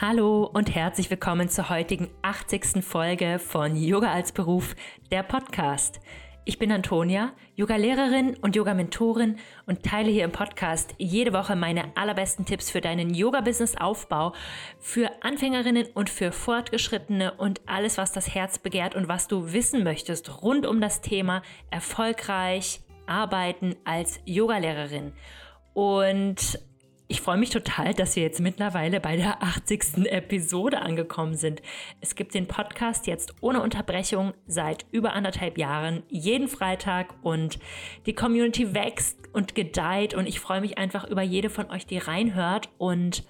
Hallo und herzlich willkommen zur heutigen 80. Folge von Yoga als Beruf, der Podcast. Ich bin Antonia, Yoga-Lehrerin und Yoga-Mentorin und teile hier im Podcast jede Woche meine allerbesten Tipps für deinen Yoga-Business-Aufbau, für Anfängerinnen und für Fortgeschrittene und alles, was das Herz begehrt und was du wissen möchtest rund um das Thema erfolgreich arbeiten als Yogalehrerin. Und ich freue mich total, dass wir jetzt mittlerweile bei der 80. Episode angekommen sind. Es gibt den Podcast jetzt ohne Unterbrechung seit über anderthalb Jahren, jeden Freitag und die Community wächst und gedeiht und ich freue mich einfach über jede von euch, die reinhört und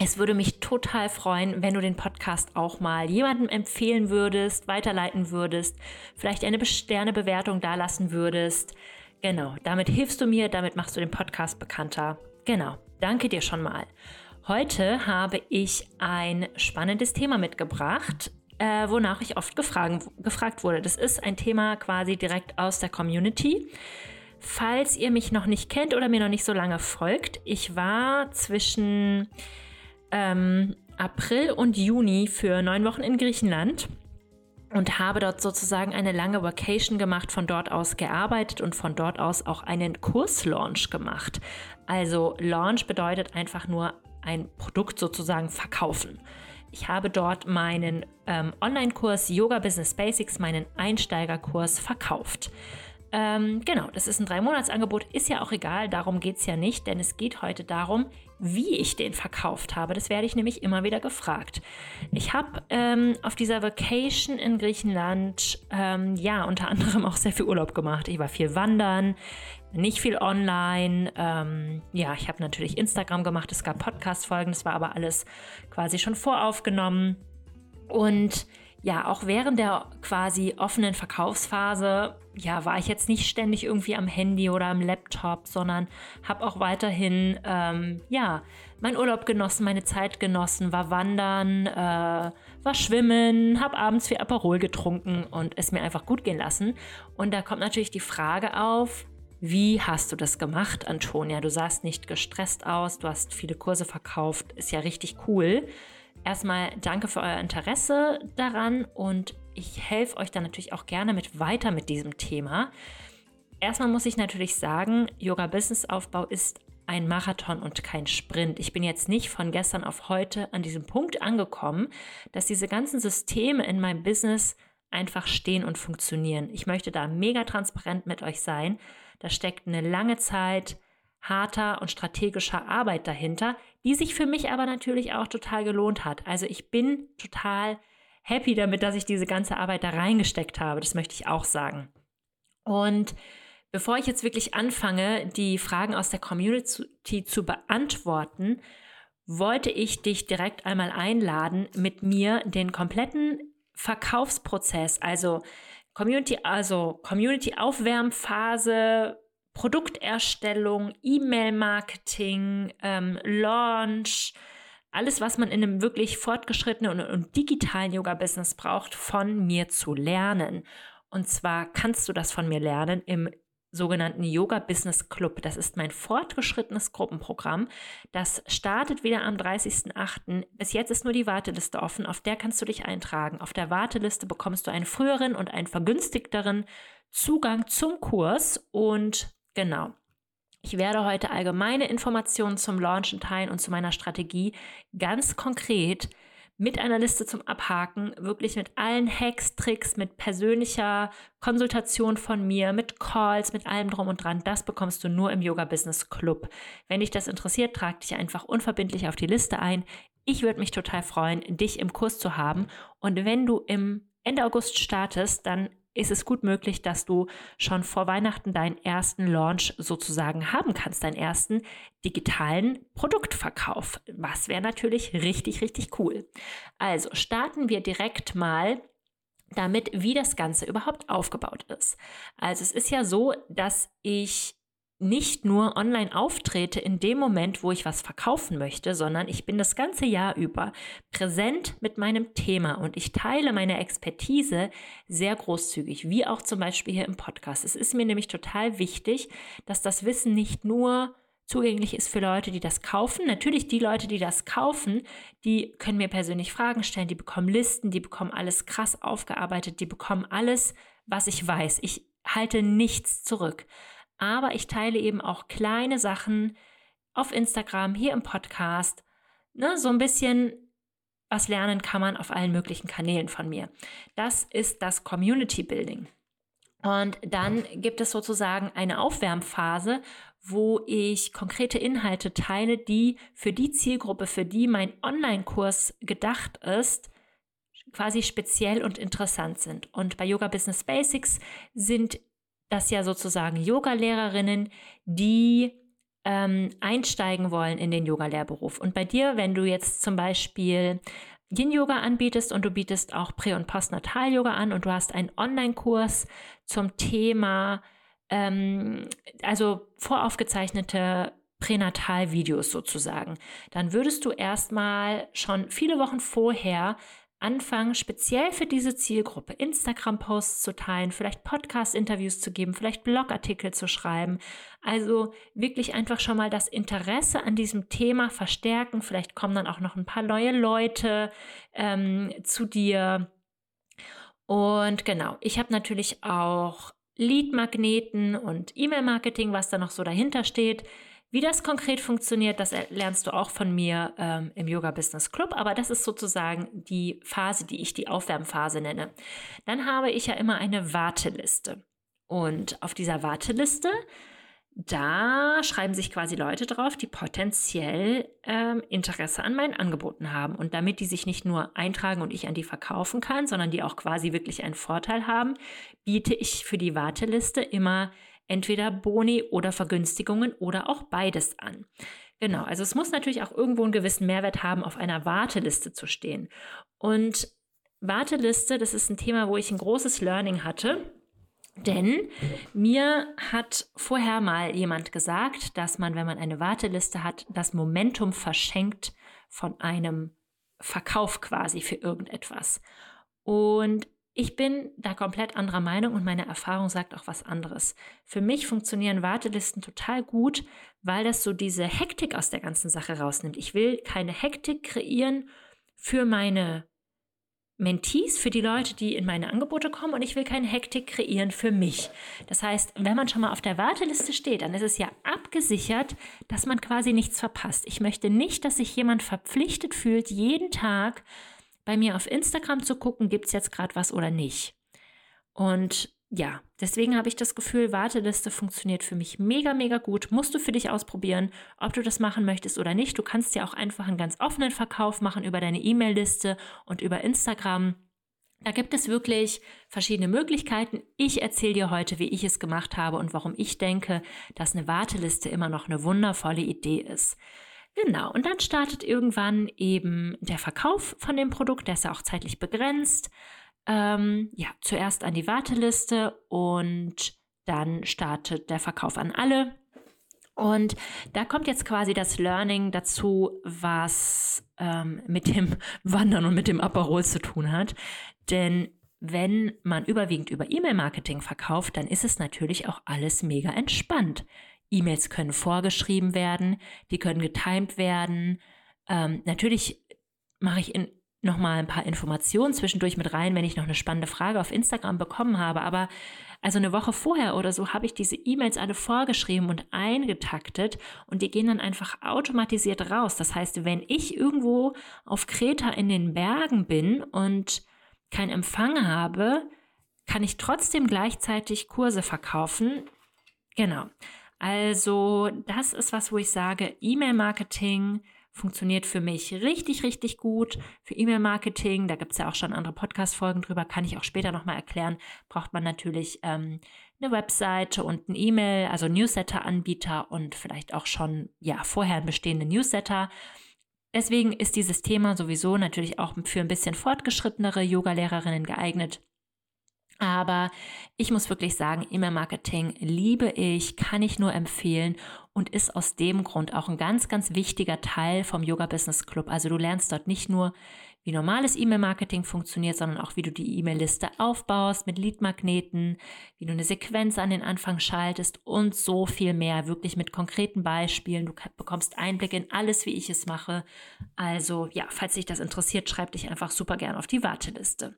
es würde mich total freuen, wenn du den Podcast auch mal jemandem empfehlen würdest, weiterleiten würdest, vielleicht eine Sternebewertung dalassen würdest. Genau, damit hilfst du mir, damit machst du den Podcast bekannter. Genau. Danke dir schon mal. Heute habe ich ein spannendes Thema mitgebracht, äh, wonach ich oft gefragt, gefragt wurde. Das ist ein Thema quasi direkt aus der Community. Falls ihr mich noch nicht kennt oder mir noch nicht so lange folgt, ich war zwischen ähm, April und Juni für neun Wochen in Griechenland und habe dort sozusagen eine lange Vacation gemacht, von dort aus gearbeitet und von dort aus auch einen Kurslaunch gemacht. Also Launch bedeutet einfach nur ein Produkt sozusagen verkaufen. Ich habe dort meinen ähm, Online-Kurs Yoga Business Basics, meinen Einsteigerkurs verkauft. Ähm, genau, das ist ein Drei-Monats-Angebot, ist ja auch egal, darum geht es ja nicht, denn es geht heute darum, wie ich den verkauft habe. Das werde ich nämlich immer wieder gefragt. Ich habe ähm, auf dieser Vacation in Griechenland ähm, ja unter anderem auch sehr viel Urlaub gemacht. Ich war viel wandern, nicht viel online. Ähm, ja, ich habe natürlich Instagram gemacht, es gab Podcast-Folgen, das war aber alles quasi schon voraufgenommen. Und ja, auch während der quasi offenen Verkaufsphase, ja, war ich jetzt nicht ständig irgendwie am Handy oder am Laptop, sondern habe auch weiterhin, ähm, ja, meinen Urlaub genossen, meine Zeit genossen, war wandern, äh, war schwimmen, habe abends viel Aperol getrunken und es mir einfach gut gehen lassen. Und da kommt natürlich die Frage auf, wie hast du das gemacht, Antonia? Du sahst nicht gestresst aus, du hast viele Kurse verkauft, ist ja richtig cool. Erstmal danke für euer Interesse daran und ich helfe euch dann natürlich auch gerne mit weiter mit diesem Thema. Erstmal muss ich natürlich sagen, Yoga Business Aufbau ist ein Marathon und kein Sprint. Ich bin jetzt nicht von gestern auf heute an diesem Punkt angekommen, dass diese ganzen Systeme in meinem Business einfach stehen und funktionieren. Ich möchte da mega transparent mit euch sein. Da steckt eine lange Zeit harter und strategischer Arbeit dahinter, die sich für mich aber natürlich auch total gelohnt hat. Also ich bin total happy damit, dass ich diese ganze Arbeit da reingesteckt habe. Das möchte ich auch sagen. Und bevor ich jetzt wirklich anfange, die Fragen aus der Community zu beantworten, wollte ich dich direkt einmal einladen, mit mir den kompletten Verkaufsprozess, also Community, also Community Aufwärmphase, Produkterstellung, E-Mail-Marketing, ähm, Launch, alles, was man in einem wirklich fortgeschrittenen und, und digitalen Yoga-Business braucht, von mir zu lernen. Und zwar kannst du das von mir lernen im sogenannten Yoga Business Club. Das ist mein fortgeschrittenes Gruppenprogramm. Das startet wieder am 30.08. Bis jetzt ist nur die Warteliste offen. Auf der kannst du dich eintragen. Auf der Warteliste bekommst du einen früheren und einen vergünstigteren Zugang zum Kurs und Genau. Ich werde heute allgemeine Informationen zum Launchen teilen und zu meiner Strategie ganz konkret mit einer Liste zum Abhaken, wirklich mit allen Hacks, Tricks, mit persönlicher Konsultation von mir, mit Calls, mit allem drum und dran. Das bekommst du nur im Yoga Business Club. Wenn dich das interessiert, trag dich einfach unverbindlich auf die Liste ein. Ich würde mich total freuen, dich im Kurs zu haben. Und wenn du im Ende August startest, dann ist es gut möglich, dass du schon vor Weihnachten deinen ersten Launch sozusagen haben kannst, deinen ersten digitalen Produktverkauf. Was wäre natürlich richtig, richtig cool. Also starten wir direkt mal damit, wie das Ganze überhaupt aufgebaut ist. Also es ist ja so, dass ich nicht nur online auftrete in dem Moment, wo ich was verkaufen möchte, sondern ich bin das ganze Jahr über präsent mit meinem Thema und ich teile meine Expertise sehr großzügig, wie auch zum Beispiel hier im Podcast. Es ist mir nämlich total wichtig, dass das Wissen nicht nur zugänglich ist für Leute, die das kaufen. Natürlich die Leute, die das kaufen, die können mir persönlich Fragen stellen, die bekommen Listen, die bekommen alles krass aufgearbeitet, die bekommen alles, was ich weiß. Ich halte nichts zurück. Aber ich teile eben auch kleine Sachen auf Instagram, hier im Podcast, ne, so ein bisschen was lernen kann man auf allen möglichen Kanälen von mir. Das ist das Community Building. Und dann gibt es sozusagen eine Aufwärmphase, wo ich konkrete Inhalte teile, die für die Zielgruppe, für die mein Online-Kurs gedacht ist, quasi speziell und interessant sind. Und bei Yoga Business Basics sind das ja sozusagen Yoga-Lehrerinnen, die ähm, einsteigen wollen in den Yoga-Lehrberuf. Und bei dir, wenn du jetzt zum Beispiel Yin-Yoga anbietest und du bietest auch Prä- und Postnatal-Yoga an und du hast einen Online-Kurs zum Thema, ähm, also voraufgezeichnete Pränatal-Videos sozusagen, dann würdest du erstmal schon viele Wochen vorher anfangen, speziell für diese Zielgruppe Instagram-Posts zu teilen, vielleicht Podcast-Interviews zu geben, vielleicht Blogartikel zu schreiben. Also wirklich einfach schon mal das Interesse an diesem Thema verstärken. Vielleicht kommen dann auch noch ein paar neue Leute ähm, zu dir. Und genau, ich habe natürlich auch Lead-Magneten und E-Mail-Marketing, was da noch so dahinter steht. Wie das konkret funktioniert, das lernst du auch von mir ähm, im Yoga Business Club, aber das ist sozusagen die Phase, die ich die Aufwärmphase nenne. Dann habe ich ja immer eine Warteliste. Und auf dieser Warteliste, da schreiben sich quasi Leute drauf, die potenziell ähm, Interesse an meinen Angeboten haben. Und damit die sich nicht nur eintragen und ich an die verkaufen kann, sondern die auch quasi wirklich einen Vorteil haben, biete ich für die Warteliste immer entweder Boni oder Vergünstigungen oder auch beides an. Genau, also es muss natürlich auch irgendwo einen gewissen Mehrwert haben, auf einer Warteliste zu stehen. Und Warteliste, das ist ein Thema, wo ich ein großes Learning hatte. Denn mir hat vorher mal jemand gesagt, dass man, wenn man eine Warteliste hat, das Momentum verschenkt von einem Verkauf quasi für irgendetwas. Und ich bin da komplett anderer Meinung und meine Erfahrung sagt auch was anderes. Für mich funktionieren Wartelisten total gut, weil das so diese Hektik aus der ganzen Sache rausnimmt. Ich will keine Hektik kreieren für meine Mentees, für die Leute, die in meine Angebote kommen und ich will keine Hektik kreieren für mich. Das heißt, wenn man schon mal auf der Warteliste steht, dann ist es ja abgesichert, dass man quasi nichts verpasst. Ich möchte nicht, dass sich jemand verpflichtet fühlt, jeden Tag bei mir auf Instagram zu gucken, gibt es jetzt gerade was oder nicht. Und ja, deswegen habe ich das Gefühl, Warteliste funktioniert für mich mega, mega gut. Musst du für dich ausprobieren, ob du das machen möchtest oder nicht. Du kannst ja auch einfach einen ganz offenen Verkauf machen über deine E-Mail-Liste und über Instagram. Da gibt es wirklich verschiedene Möglichkeiten. Ich erzähle dir heute, wie ich es gemacht habe und warum ich denke, dass eine Warteliste immer noch eine wundervolle Idee ist. Genau, und dann startet irgendwann eben der Verkauf von dem Produkt, der ist ja auch zeitlich begrenzt. Ähm, ja, zuerst an die Warteliste und dann startet der Verkauf an alle. Und da kommt jetzt quasi das Learning dazu, was ähm, mit dem Wandern und mit dem Aperol zu tun hat. Denn wenn man überwiegend über E-Mail-Marketing verkauft, dann ist es natürlich auch alles mega entspannt. E-Mails können vorgeschrieben werden, die können getimed werden. Ähm, natürlich mache ich in, noch mal ein paar Informationen zwischendurch mit rein, wenn ich noch eine spannende Frage auf Instagram bekommen habe. Aber also eine Woche vorher oder so habe ich diese E-Mails alle vorgeschrieben und eingetaktet und die gehen dann einfach automatisiert raus. Das heißt, wenn ich irgendwo auf Kreta in den Bergen bin und keinen Empfang habe, kann ich trotzdem gleichzeitig Kurse verkaufen. Genau. Also das ist was, wo ich sage, E-Mail-Marketing funktioniert für mich richtig, richtig gut. Für E-Mail-Marketing, da gibt es ja auch schon andere Podcast-Folgen drüber, kann ich auch später nochmal erklären, braucht man natürlich ähm, eine Webseite und ein E-Mail, also Newsletter-Anbieter und vielleicht auch schon ja vorher bestehende Newsletter. Deswegen ist dieses Thema sowieso natürlich auch für ein bisschen fortgeschrittenere Yoga-Lehrerinnen geeignet. Aber ich muss wirklich sagen, E-Mail-Marketing liebe ich, kann ich nur empfehlen und ist aus dem Grund auch ein ganz, ganz wichtiger Teil vom Yoga Business Club. Also du lernst dort nicht nur, wie normales E-Mail-Marketing funktioniert, sondern auch, wie du die E-Mail-Liste aufbaust mit Lead-Magneten, wie du eine Sequenz an den Anfang schaltest und so viel mehr, wirklich mit konkreten Beispielen. Du bekommst Einblick in alles, wie ich es mache. Also ja, falls dich das interessiert, schreib dich einfach super gern auf die Warteliste.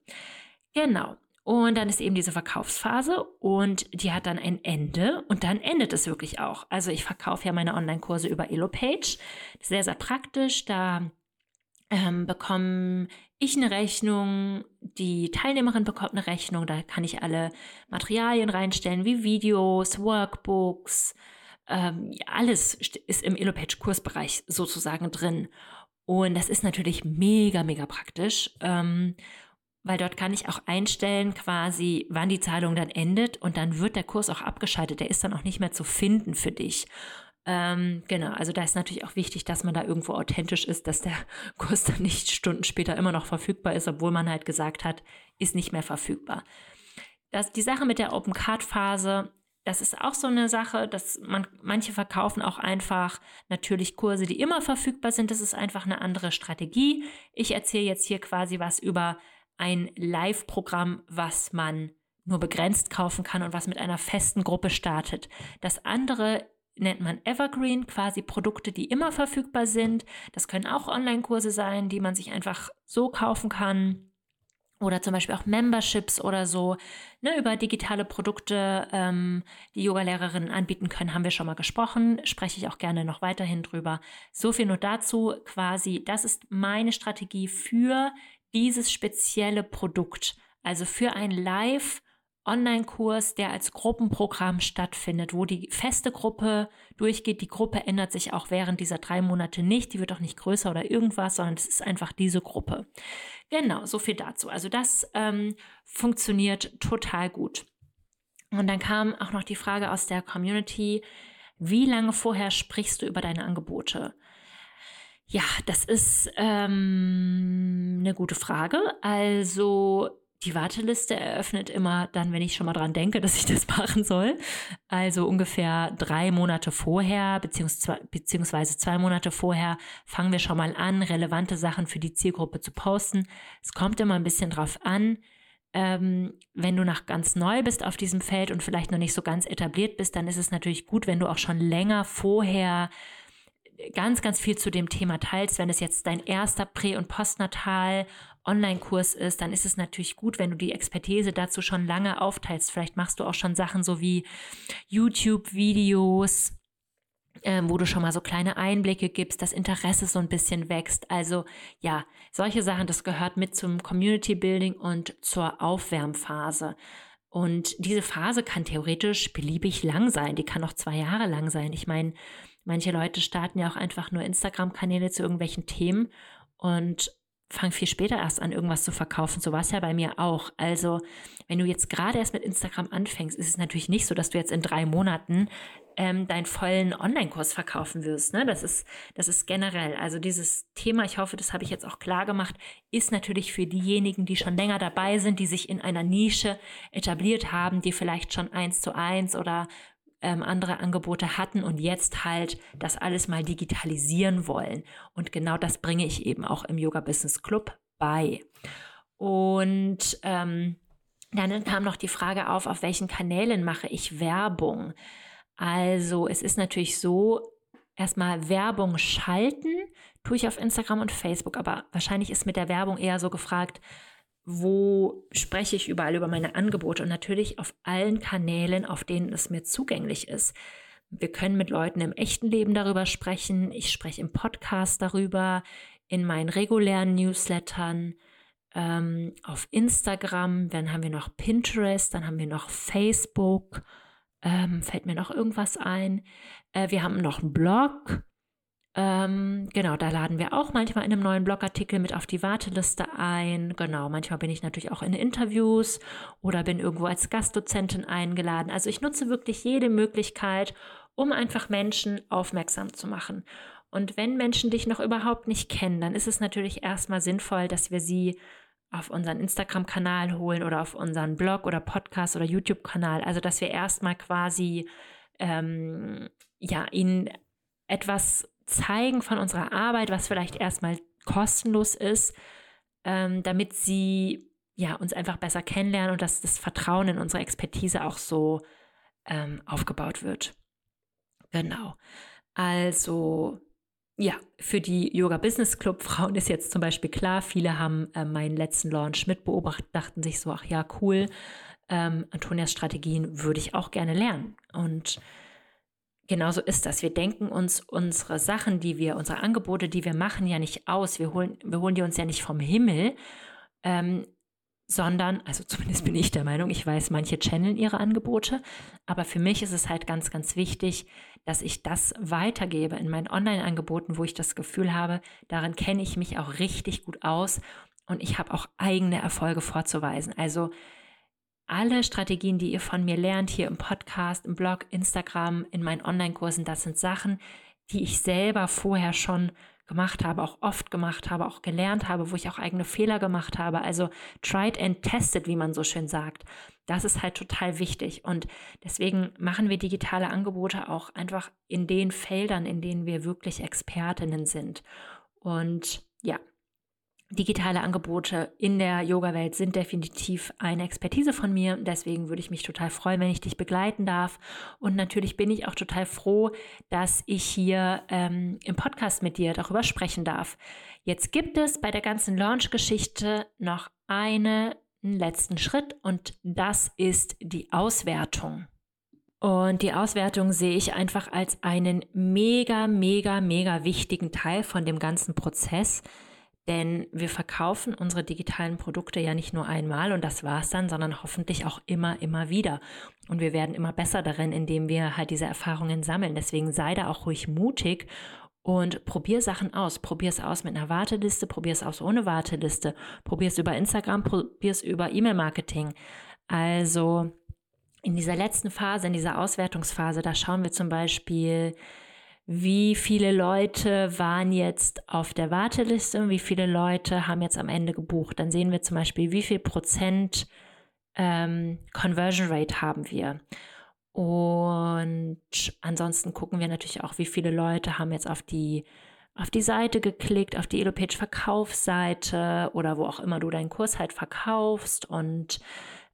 Genau. Und dann ist eben diese Verkaufsphase und die hat dann ein Ende und dann endet es wirklich auch. Also ich verkaufe ja meine Online-Kurse über Elopage. Sehr, sehr praktisch. Da ähm, bekomme ich eine Rechnung, die Teilnehmerin bekommt eine Rechnung, da kann ich alle Materialien reinstellen, wie Videos, Workbooks, ähm, alles ist im Elopage-Kursbereich sozusagen drin. Und das ist natürlich mega, mega praktisch. Ähm, weil dort kann ich auch einstellen quasi, wann die Zahlung dann endet und dann wird der Kurs auch abgeschaltet. Der ist dann auch nicht mehr zu finden für dich. Ähm, genau, also da ist natürlich auch wichtig, dass man da irgendwo authentisch ist, dass der Kurs dann nicht Stunden später immer noch verfügbar ist, obwohl man halt gesagt hat, ist nicht mehr verfügbar. Das, die Sache mit der Open Card Phase, das ist auch so eine Sache, dass man, manche verkaufen auch einfach natürlich Kurse, die immer verfügbar sind. Das ist einfach eine andere Strategie. Ich erzähle jetzt hier quasi was über ein Live-Programm, was man nur begrenzt kaufen kann und was mit einer festen Gruppe startet. Das andere nennt man Evergreen, quasi Produkte, die immer verfügbar sind. Das können auch Online-Kurse sein, die man sich einfach so kaufen kann. Oder zum Beispiel auch Memberships oder so. Ne, über digitale Produkte, ähm, die Yoga-Lehrerinnen anbieten können, haben wir schon mal gesprochen. Spreche ich auch gerne noch weiterhin drüber. So viel nur dazu. Quasi, das ist meine Strategie für dieses spezielle Produkt, also für ein Live- Online-Kurs, der als Gruppenprogramm stattfindet, wo die feste Gruppe durchgeht. Die Gruppe ändert sich auch während dieser drei Monate nicht. Die wird auch nicht größer oder irgendwas, sondern es ist einfach diese Gruppe. Genau, so viel dazu. Also das ähm, funktioniert total gut. Und dann kam auch noch die Frage aus der Community, wie lange vorher sprichst du über deine Angebote? Ja, das ist ähm, eine gute Frage. Also die Warteliste eröffnet immer dann, wenn ich schon mal dran denke, dass ich das machen soll. Also ungefähr drei Monate vorher, beziehungsweise, zwei Monate vorher, fangen wir schon mal an, relevante Sachen für die Zielgruppe zu posten. Es kommt immer ein bisschen drauf an. Ähm, wenn du noch ganz neu bist auf diesem Feld und vielleicht noch nicht so ganz etabliert bist, dann ist es natürlich gut, wenn du auch schon länger vorher ganz, ganz viel zu dem Thema teilst. Wenn es jetzt dein erster Prä- und Postnatal Online-Kurs ist, dann ist es natürlich gut, wenn du die Expertise dazu schon lange aufteilst. Vielleicht machst du auch schon Sachen so wie YouTube-Videos, ähm, wo du schon mal so kleine Einblicke gibst, das Interesse so ein bisschen wächst. Also ja, solche Sachen, das gehört mit zum Community Building und zur Aufwärmphase. Und diese Phase kann theoretisch beliebig lang sein. Die kann auch zwei Jahre lang sein. Ich meine, Manche Leute starten ja auch einfach nur Instagram-Kanäle zu irgendwelchen Themen und fangen viel später erst an, irgendwas zu verkaufen. So war es ja bei mir auch. Also, wenn du jetzt gerade erst mit Instagram anfängst, ist es natürlich nicht so, dass du jetzt in drei Monaten ähm, deinen vollen Online-Kurs verkaufen wirst. Ne? Das, ist, das ist generell. Also dieses Thema, ich hoffe, das habe ich jetzt auch klar gemacht, ist natürlich für diejenigen, die schon länger dabei sind, die sich in einer Nische etabliert haben, die vielleicht schon eins zu eins oder ähm, andere Angebote hatten und jetzt halt das alles mal digitalisieren wollen. Und genau das bringe ich eben auch im Yoga Business Club bei. Und ähm, dann kam noch die Frage auf, auf welchen Kanälen mache ich Werbung? Also es ist natürlich so, erstmal Werbung schalten tue ich auf Instagram und Facebook, aber wahrscheinlich ist mit der Werbung eher so gefragt, wo spreche ich überall über meine Angebote und natürlich auf allen Kanälen, auf denen es mir zugänglich ist. Wir können mit Leuten im echten Leben darüber sprechen. Ich spreche im Podcast darüber, in meinen regulären Newslettern, ähm, auf Instagram, dann haben wir noch Pinterest, dann haben wir noch Facebook. Ähm, fällt mir noch irgendwas ein? Äh, wir haben noch einen Blog. Ähm, genau, da laden wir auch manchmal in einem neuen Blogartikel mit auf die Warteliste ein. Genau, manchmal bin ich natürlich auch in Interviews oder bin irgendwo als Gastdozentin eingeladen. Also ich nutze wirklich jede Möglichkeit, um einfach Menschen aufmerksam zu machen. Und wenn Menschen dich noch überhaupt nicht kennen, dann ist es natürlich erstmal sinnvoll, dass wir sie auf unseren Instagram-Kanal holen oder auf unseren Blog oder Podcast oder YouTube-Kanal. Also dass wir erstmal quasi ähm, ja ihnen etwas zeigen von unserer Arbeit, was vielleicht erstmal kostenlos ist, ähm, damit sie ja, uns einfach besser kennenlernen und dass das Vertrauen in unsere Expertise auch so ähm, aufgebaut wird. Genau. Also ja, für die Yoga Business Club Frauen ist jetzt zum Beispiel klar, viele haben äh, meinen letzten Launch mitbeobachtet, dachten sich so, ach ja, cool, ähm, Antonias Strategien würde ich auch gerne lernen. Und genauso ist das. Wir denken uns unsere Sachen, die wir, unsere Angebote, die wir machen, ja nicht aus. Wir holen, wir holen die uns ja nicht vom Himmel, ähm, sondern, also zumindest bin ich der Meinung, ich weiß, manche channeln ihre Angebote, aber für mich ist es halt ganz, ganz wichtig, dass ich das weitergebe in meinen Online-Angeboten, wo ich das Gefühl habe, darin kenne ich mich auch richtig gut aus und ich habe auch eigene Erfolge vorzuweisen. Also alle Strategien, die ihr von mir lernt, hier im Podcast, im Blog, Instagram, in meinen Online-Kursen, das sind Sachen, die ich selber vorher schon gemacht habe, auch oft gemacht habe, auch gelernt habe, wo ich auch eigene Fehler gemacht habe. Also tried and tested, wie man so schön sagt. Das ist halt total wichtig. Und deswegen machen wir digitale Angebote auch einfach in den Feldern, in denen wir wirklich Expertinnen sind. Und ja, digitale Angebote in der Yoga-Welt sind definitiv eine Expertise von mir. Deswegen würde ich mich total freuen, wenn ich dich begleiten darf. Und natürlich bin ich auch total froh, dass ich hier ähm, im Podcast mit dir darüber sprechen darf. Jetzt gibt es bei der ganzen Launch-Geschichte noch einen letzten Schritt und das ist die Auswertung. Und die Auswertung sehe ich einfach als einen mega, mega, mega wichtigen Teil von dem ganzen Prozess denn wir verkaufen unsere digitalen Produkte ja nicht nur einmal und das war's dann, sondern hoffentlich auch immer, immer wieder. Und wir werden immer besser darin, indem wir halt diese Erfahrungen sammeln. Deswegen sei da auch ruhig mutig und probier Sachen aus. Probier es aus mit einer Warteliste, probier es aus ohne Warteliste, probier es über Instagram, probier es über E-Mail-Marketing. Also in dieser letzten Phase, in dieser Auswertungsphase, da schauen wir zum Beispiel, wie viele Leute waren jetzt auf der Warteliste und wie viele Leute haben jetzt am Ende gebucht. Dann sehen wir zum Beispiel, wie viel Prozent ähm, Conversion Rate haben wir. Und ansonsten gucken wir natürlich auch, wie viele Leute haben jetzt auf die auf die Seite geklickt, auf die Elopage Verkaufsseite oder wo auch immer du deinen Kurs halt verkaufst und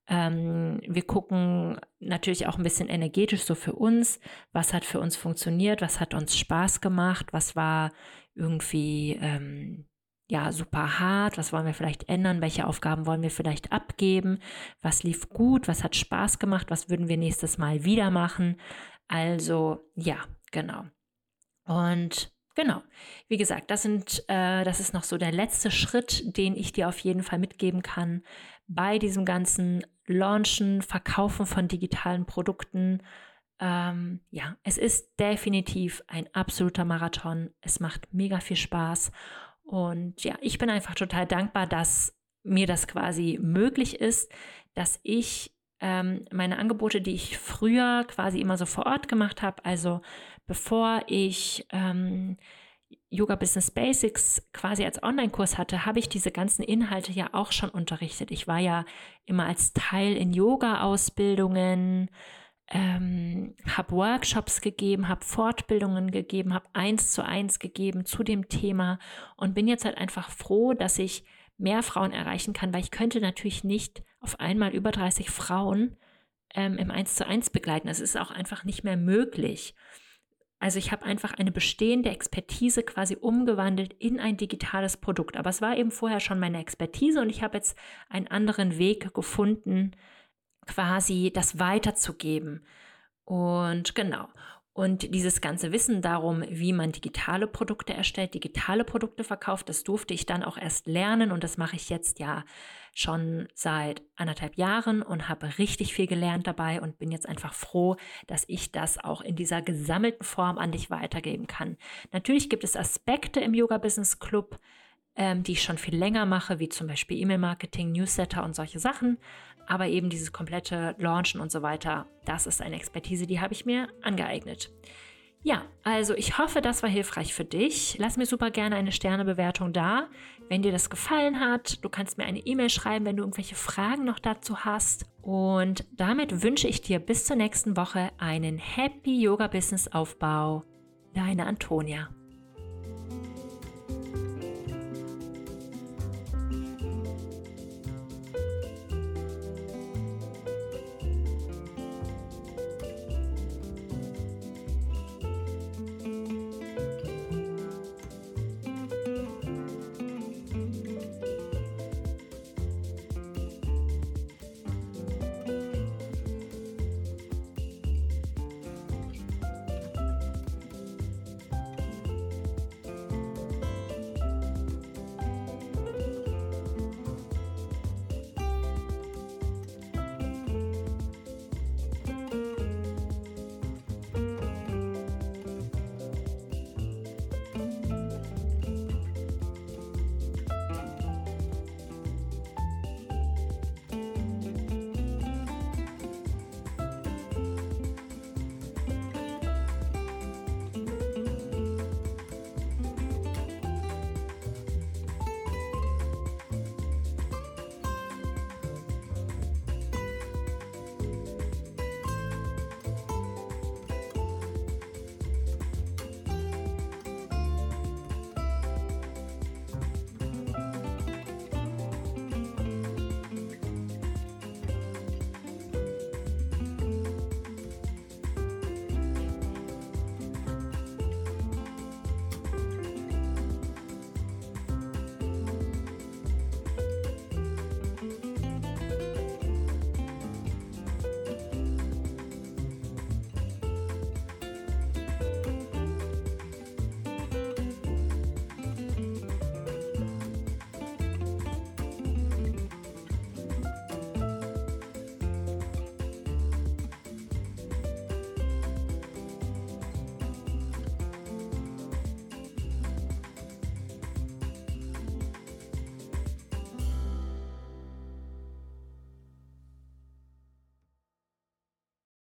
ähm, wir gucken natürlich auch ein bisschen energetisch so für uns, was hat für uns funktioniert, was hat uns Spaß gemacht, was war irgendwie ähm, ja super hart, was wollen wir vielleicht ändern, welche Aufgaben wollen wir vielleicht abgeben, was lief gut, was hat Spaß gemacht, was würden wir nächstes Mal wieder machen. Also ja, genau. Und Genau. Wie gesagt, das sind, äh, das ist noch so der letzte Schritt, den ich dir auf jeden Fall mitgeben kann bei diesem ganzen Launchen, Verkaufen von digitalen Produkten. Ähm, ja, es ist definitiv ein absoluter Marathon. Es macht mega viel Spaß. Und ja, ich bin einfach total dankbar, dass mir das quasi möglich ist, dass ich ähm, meine Angebote, die ich früher quasi immer so vor Ort gemacht habe, also bevor ich ähm, Yoga Business Basics quasi als Online-Kurs hatte, habe ich diese ganzen Inhalte ja auch schon unterrichtet. Ich war ja immer als Teil in Yoga-Ausbildungen, ähm, habe Workshops gegeben, habe Fortbildungen gegeben, habe eins zu eins gegeben zu dem Thema und bin jetzt halt einfach froh, dass ich mehr Frauen erreichen kann, weil ich könnte natürlich nicht auf einmal über 30 Frauen ähm, im eins zu eins begleiten. Es ist auch einfach nicht mehr möglich. Also ich habe einfach eine bestehende Expertise quasi umgewandelt in ein digitales Produkt. Aber es war eben vorher schon meine Expertise und ich habe jetzt einen anderen Weg gefunden, quasi das weiterzugeben. Und genau. Und dieses ganze Wissen darum, wie man digitale Produkte erstellt, digitale Produkte verkauft, das durfte ich dann auch erst lernen und das mache ich jetzt ja schon seit anderthalb Jahren und habe richtig viel gelernt dabei und bin jetzt einfach froh, dass ich das auch in dieser gesammelten Form an dich weitergeben kann. Natürlich gibt es Aspekte im Yoga Business Club, ähm, die ich schon viel länger mache, wie zum Beispiel E-Mail-Marketing, Newsletter und solche Sachen. Aber eben dieses komplette Launchen und so weiter, das ist eine Expertise, die habe ich mir angeeignet. Ja, also ich hoffe, das war hilfreich für dich. Lass mir super gerne eine Sternebewertung da, wenn dir das gefallen hat. Du kannst mir eine E-Mail schreiben, wenn du irgendwelche Fragen noch dazu hast. Und damit wünsche ich dir bis zur nächsten Woche einen Happy Yoga Business Aufbau. Deine Antonia.